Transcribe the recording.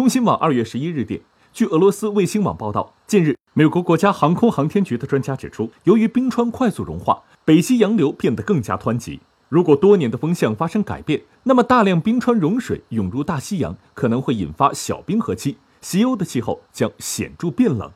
中新网二月十一日电据俄罗斯卫星网报道近日美国国家航空航天局的专家指出由于冰川快速融化北极洋流变得更加湍急。如果多年的风向发生改变那么大量冰川融水涌入大西洋可能会引发小冰河期西欧的气候将显著变冷。